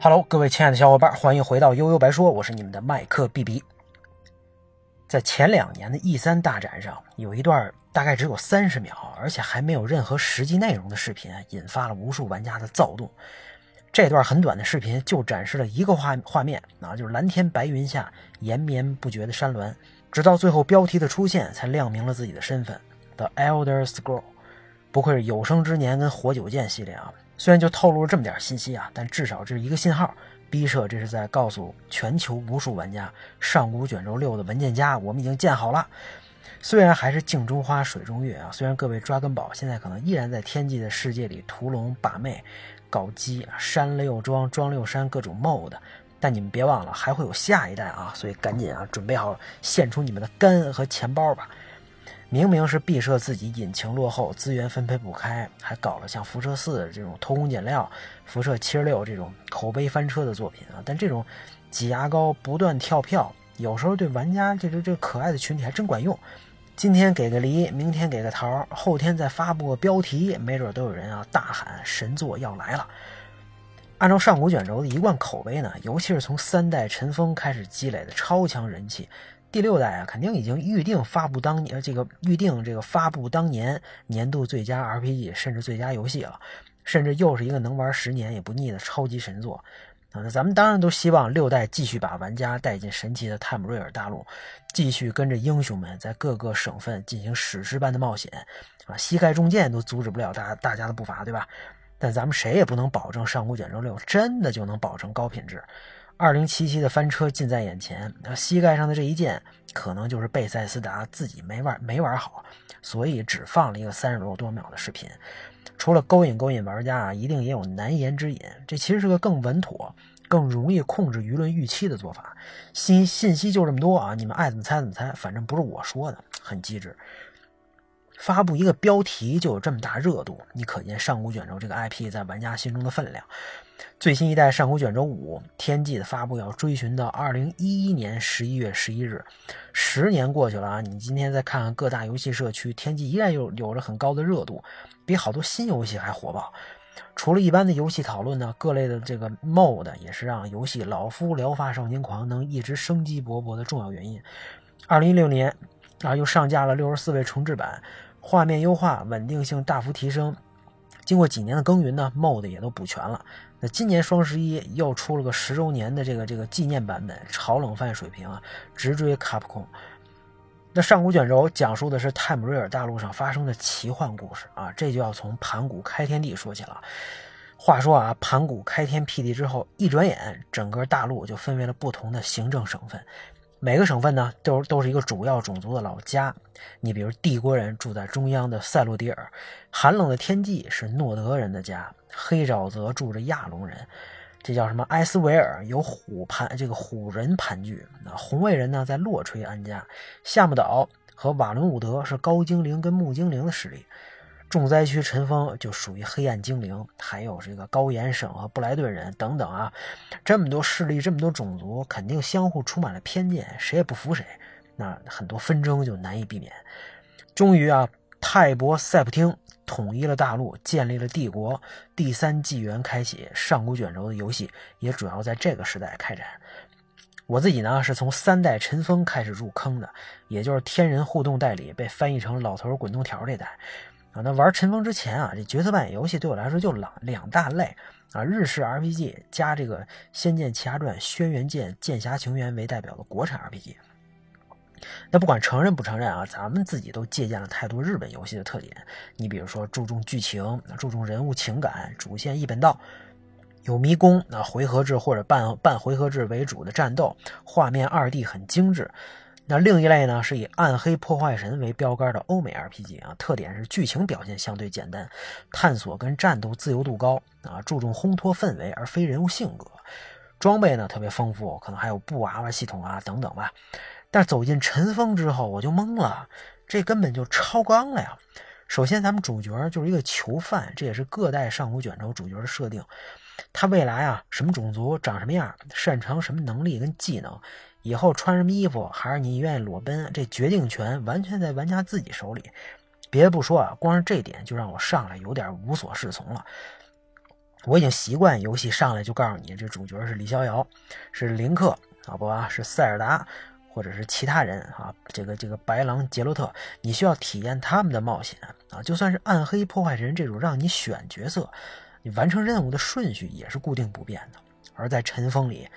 Hello，各位亲爱的小伙伴，欢迎回到悠悠白说，我是你们的麦克 B B。在前两年的 E 三大展上，有一段大概只有三十秒，而且还没有任何实际内容的视频，引发了无数玩家的躁动。这段很短的视频就展示了一个画画面啊，就是蓝天白云下延绵不绝的山峦，直到最后标题的出现，才亮明了自己的身份：The Elder Scroll。不愧是有生之年跟活久见系列啊！虽然就透露了这么点信息啊，但至少这是一个信号，逼社这是在告诉全球无数玩家，上古卷轴六的文件夹我们已经建好了。虽然还是镜中花水中月啊，虽然各位抓根宝现在可能依然在天际的世界里屠龙把妹、搞基、删六装、装六删各种 mod，但你们别忘了还会有下一代啊！所以赶紧啊，准备好献出你们的肝和钱包吧！明明是毕设自己引擎落后、资源分配不开，还搞了像辐射四这种偷工减料、辐射七十六这种口碑翻车的作品啊！但这种挤牙膏、不断跳票，有时候对玩家这这这可爱的群体还真管用。今天给个梨，明天给个桃，后天再发布个标题，没准都有人啊大喊神作要来了。按照上古卷轴的一贯口碑呢，尤其是从三代尘封开始积累的超强人气。第六代啊，肯定已经预定发布当年这个预定这个发布当年年度最佳 RPG 甚至最佳游戏了，甚至又是一个能玩十年也不腻的超级神作啊！那咱们当然都希望六代继续把玩家带进神奇的泰姆瑞尔大陆，继续跟着英雄们在各个省份进行史诗般的冒险啊！膝盖中箭都阻止不了大大家的步伐，对吧？但咱们谁也不能保证上古卷轴六真的就能保证高品质。二零七七的翻车近在眼前，他膝盖上的这一剑，可能就是贝塞斯达自己没玩没玩好，所以只放了一个三十多多秒的视频。除了勾引勾引玩家啊，一定也有难言之隐。这其实是个更稳妥、更容易控制舆论预期的做法。信信息就这么多啊，你们爱怎么猜怎么猜，反正不是我说的，很机智。发布一个标题就有这么大热度，你可见上古卷轴这个 IP 在玩家心中的分量。最新一代上古卷轴五天际的发布要追寻到二零一一年十一月十一日，十年过去了啊！你今天再看看各大游戏社区，天际依然有有着很高的热度，比好多新游戏还火爆。除了一般的游戏讨论呢，各类的这个 mod 也是让游戏老夫聊发少年狂能一直生机勃勃的重要原因。二零一六年啊，又上架了六十四位重置版。画面优化，稳定性大幅提升。经过几年的耕耘呢，MOD 也都补全了。那今年双十一又出了个十周年的这个这个纪念版本，炒冷饭水平啊，直追卡普空。那上古卷轴讲述的是泰姆瑞尔大陆上发生的奇幻故事啊，这就要从盘古开天地说起了。话说啊，盘古开天辟地之后，一转眼整个大陆就分为了不同的行政省份。每个省份呢，都都是一个主要种族的老家。你比如帝国人住在中央的塞洛迪尔，寒冷的天际是诺德人的家。黑沼泽住着亚龙人，这叫什么？埃斯维尔有虎盘，这个虎人盘踞。那红卫人呢，在洛吹安家。夏目岛和瓦伦伍德是高精灵跟木精灵的势力。重灾区尘封就属于黑暗精灵，还有这个高岩省和布莱顿人等等啊，这么多势力，这么多种族，肯定相互充满了偏见，谁也不服谁，那很多纷争就难以避免。终于啊，泰伯塞普汀统一了大陆，建立了帝国，第三纪元开启，上古卷轴的游戏也主要在这个时代开展。我自己呢，是从三代尘封开始入坑的，也就是天人互动代理被翻译成老头滚动条这代。那玩尘封之前啊，这角色扮演游戏对我来说就两两大类啊，日式 RPG 加这个《仙剑奇侠传》《轩辕剑》《剑侠情缘》为代表的国产 RPG。那不管承认不承认啊，咱们自己都借鉴了太多日本游戏的特点。你比如说注重剧情，注重人物情感，主线一本道，有迷宫啊，回合制或者半半回合制为主的战斗，画面二 D 很精致。那另一类呢，是以暗黑破坏神为标杆的欧美 RPG 啊，特点是剧情表现相对简单，探索跟战斗自由度高啊，注重烘托氛围而非人物性格，装备呢特别丰富，可能还有布娃娃系统啊等等吧。但走进尘封之后，我就懵了，这根本就超纲了呀！首先，咱们主角就是一个囚犯，这也是各代上古卷轴主角的设定。他未来啊，什么种族，长什么样，擅长什么能力跟技能。以后穿什么衣服，还是你愿意裸奔，这决定权完全在玩家自己手里。别不说啊，光是这点就让我上来有点无所适从了。我已经习惯游戏上来就告诉你，这主角是李逍遥，是林克啊不啊，是塞尔达，或者是其他人啊，这个这个白狼杰洛特，你需要体验他们的冒险啊。就算是暗黑破坏神这种让你选角色，你完成任务的顺序也是固定不变的。而在尘封里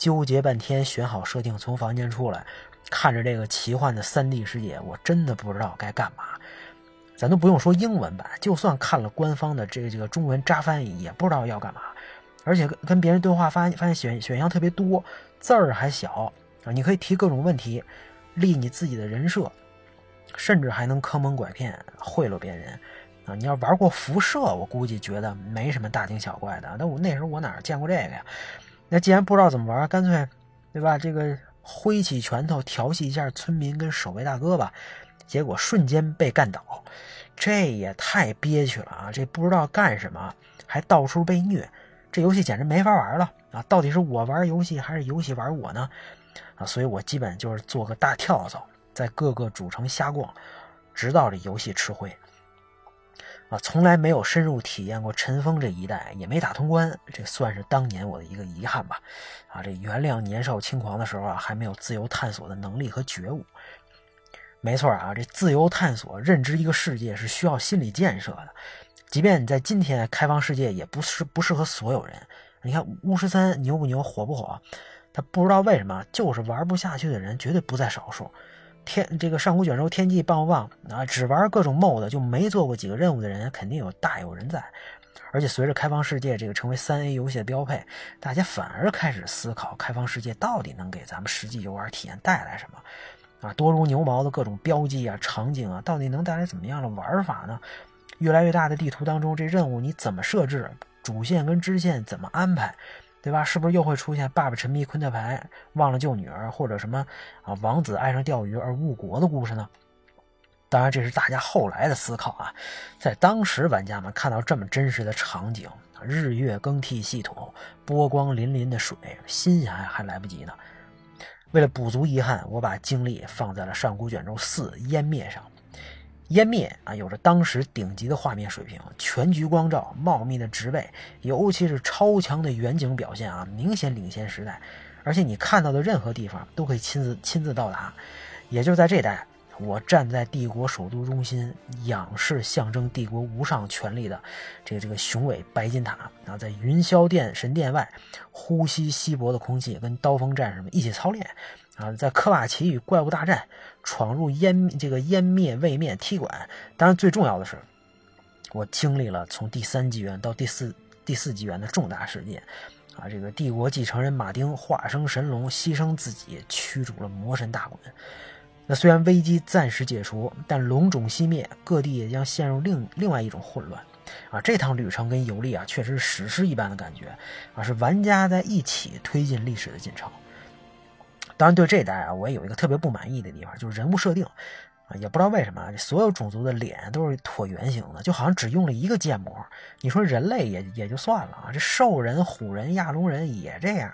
纠结半天，选好设定，从房间出来，看着这个奇幻的三 D 世界，我真的不知道该干嘛。咱都不用说英文版，就算看了官方的这个这个中文渣翻译，也不知道要干嘛。而且跟跟别人对话，发现发现选选项特别多，字儿还小啊，你可以提各种问题，立你自己的人设，甚至还能坑蒙拐骗，贿赂别人啊。你要玩过辐射，我估计觉得没什么大惊小怪的。那我那时候我哪见过这个呀？那既然不知道怎么玩，干脆对吧？这个挥起拳头调戏一下村民跟守卫大哥吧。结果瞬间被干倒，这也太憋屈了啊！这不知道干什么，还到处被虐，这游戏简直没法玩了啊！到底是我玩游戏还是游戏玩我呢？啊！所以我基本就是做个大跳蚤，在各个主城瞎逛，直到这游戏吃灰。啊，从来没有深入体验过尘封这一代，也没打通关，这算是当年我的一个遗憾吧。啊，这原谅年少轻狂的时候啊，还没有自由探索的能力和觉悟。没错啊，这自由探索、认知一个世界是需要心理建设的。即便你在今天开放世界，也不是不适合所有人。你看巫师三牛不牛，火不火？他不知道为什么，就是玩不下去的人绝对不在少数。天，这个上古卷轴天际棒棒啊？只玩各种 MOD 就没做过几个任务的人，肯定有大有人在。而且随着开放世界这个成为三 A 游戏的标配，大家反而开始思考开放世界到底能给咱们实际游玩体验带来什么。啊，多如牛毛的各种标记啊、场景啊，到底能带来怎么样的玩法呢？越来越大的地图当中，这任务你怎么设置？主线跟支线怎么安排？对吧？是不是又会出现爸爸沉迷昆特牌，忘了救女儿，或者什么啊王子爱上钓鱼而误国的故事呢？当然，这是大家后来的思考啊。在当时，玩家们看到这么真实的场景，日月更替系统，波光粼粼的水，心还还来不及呢。为了补足遗憾，我把精力放在了上古卷轴四湮灭上。湮灭啊，有着当时顶级的画面水平，全局光照，茂密的植被，尤其是超强的远景表现啊，明显领先时代。而且你看到的任何地方都可以亲自亲自到达。也就在这代。我站在帝国首都中心，仰视象征帝国无上权力的这个这个雄伟白金塔啊，在云霄殿神殿外呼吸稀薄的空气，跟刀锋战士们一起操练啊，在科瓦奇与怪物大战闯入湮这个湮灭位面踢馆。当然，最重要的是，我经历了从第三纪元到第四第四纪元的重大事件啊，这个帝国继承人马丁化生神龙，牺牲自己驱逐了魔神大滚。那虽然危机暂时解除，但龙种熄灭，各地也将陷入另另外一种混乱。啊，这趟旅程跟游历啊，确实是史诗一般的感觉啊，是玩家在一起推进历史的进程。当然，对这一代啊，我也有一个特别不满意的地方，就是人物设定啊，也不知道为什么，所有种族的脸都是椭圆形的，就好像只用了一个建模。你说人类也也就算了啊，这兽人、虎人、亚龙人也这样，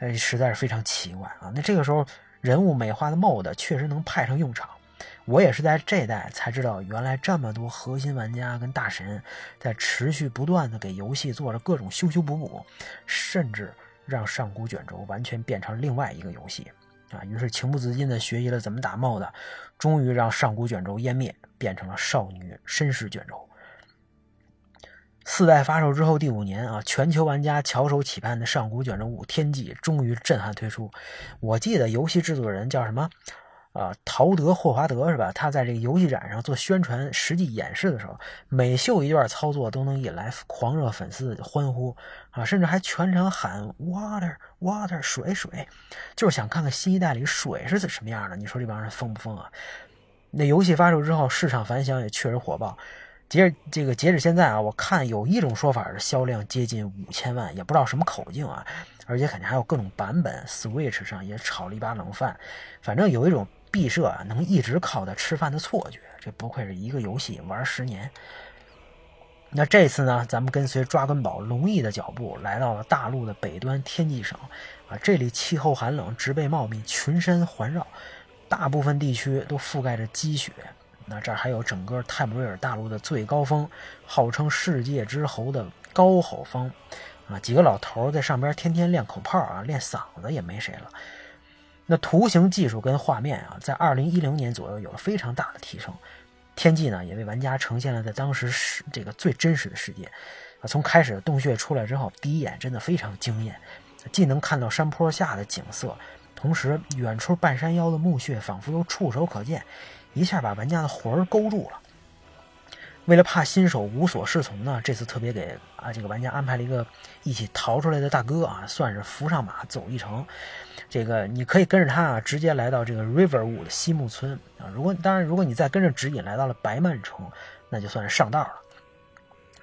呃，实在是非常奇怪啊。那这个时候。人物美化的 MOD 确实能派上用场，我也是在这代才知道，原来这么多核心玩家跟大神在持续不断的给游戏做着各种修修补补，甚至让上古卷轴完全变成另外一个游戏啊！于是情不自禁的学习了怎么打 MOD，终于让上古卷轴湮灭，变成了少女绅士卷轴。四代发售之后第五年啊，全球玩家翘首企盼的《上古卷轴五：天际》终于震撼推出。我记得游戏制作人叫什么？啊，陶德·霍华德是吧？他在这个游戏展上做宣传实际演示的时候，每秀一段操作都能引来狂热粉丝的欢呼啊，甚至还全场喊 “water water 水水”，就是想看看新一代里水是什么样的。你说这帮人疯不疯啊？那游戏发售之后，市场反响也确实火爆。截止这个截止现在啊，我看有一种说法是销量接近五千万，也不知道什么口径啊，而且肯定还有各种版本。Switch 上也炒了一把冷饭，反正有一种毕设能一直靠它吃饭的错觉。这不愧是一个游戏玩十年。那这次呢，咱们跟随抓根宝龙翼的脚步，来到了大陆的北端天际省啊，这里气候寒冷，植被茂密，群山环绕，大部分地区都覆盖着积雪。那这儿还有整个泰姆瑞尔大陆的最高峰，号称世界之侯的高吼峰，啊，几个老头在上边天天练口炮啊，练嗓子也没谁了。那图形技术跟画面啊，在二零一零年左右有了非常大的提升。天际呢，也为玩家呈现了在当时是这个最真实的世界。啊，从开始的洞穴出来之后，第一眼真的非常惊艳，既能看到山坡下的景色。同时，远处半山腰的墓穴仿佛又触手可见，一下把玩家的魂儿勾住了。为了怕新手无所适从呢，这次特别给啊这个玩家安排了一个一起逃出来的大哥啊，算是扶上马走一程。这个你可以跟着他啊，直接来到这个 Riverwood 西木村啊。如果当然，如果你再跟着指引来到了白曼城，那就算是上道了。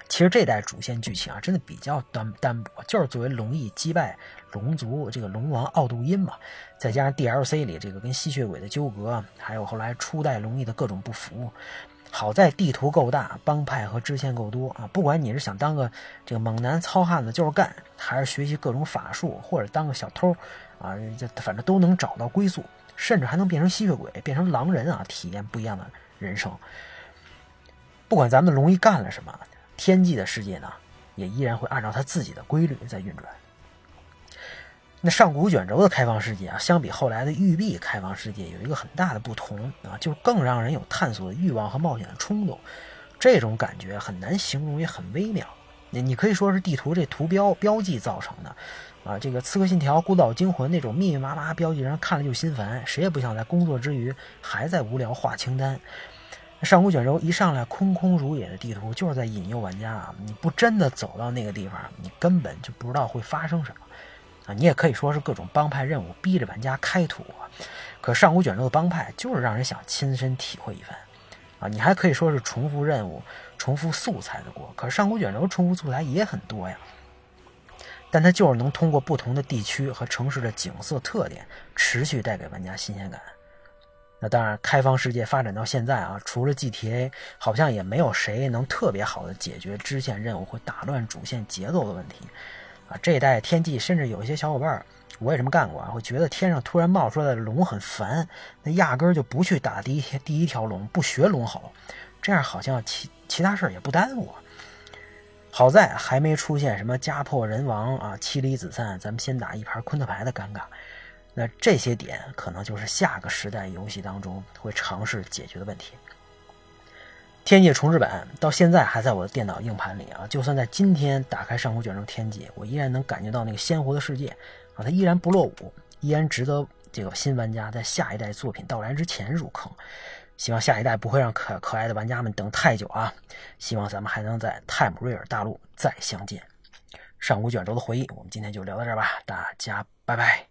其实这代主线剧情啊，真的比较单单薄，就是作为龙翼击败龙族这个龙王奥杜因嘛，再加上 DLC 里这个跟吸血鬼的纠葛，还有后来初代龙翼的各种不服。好在地图够大，帮派和支线够多啊！不管你是想当个这个猛男糙汉子就是干，还是学习各种法术，或者当个小偷啊，这反正都能找到归宿，甚至还能变成吸血鬼，变成狼人啊，体验不一样的人生。不管咱们龙一干了什么。天际的世界呢，也依然会按照它自己的规律在运转。那上古卷轴的开放世界啊，相比后来的育碧开放世界有一个很大的不同啊，就更让人有探索的欲望和冒险的冲动。这种感觉很难形容，也很微妙。你你可以说是地图这图标标记造成的啊。这个《刺客信条：孤岛惊魂》那种密密麻麻标记，让人看了就心烦，谁也不想在工作之余还在无聊画清单。上古卷轴一上来空空如也的地图，就是在引诱玩家啊！你不真的走到那个地方，你根本就不知道会发生什么啊！你也可以说是各种帮派任务逼着玩家开土，可上古卷轴的帮派就是让人想亲身体会一番啊！你还可以说是重复任务、重复素材的锅，可是上古卷轴重复素材也很多呀，但它就是能通过不同的地区和城市的景色特点，持续带给玩家新鲜感。那当然，开放世界发展到现在啊，除了 GTA，好像也没有谁能特别好的解决支线任务会打乱主线节奏的问题啊。这一代天际，甚至有一些小伙伴，我也这么干过啊，会觉得天上突然冒出来的龙很烦，那压根儿就不去打第一第一条龙，不学龙吼，这样好像其其他事儿也不耽误。好在还没出现什么家破人亡啊、妻离子散，咱们先打一盘昆特牌的尴尬。那这些点可能就是下个时代游戏当中会尝试解决的问题。天界重置版到现在还在我的电脑硬盘里啊，就算在今天打开上古卷轴天界，我依然能感觉到那个鲜活的世界啊，它依然不落伍，依然值得这个新玩家在下一代作品到来之前入坑。希望下一代不会让可可爱的玩家们等太久啊！希望咱们还能在泰姆瑞尔大陆再相见。上古卷轴的回忆，我们今天就聊到这儿吧，大家拜拜。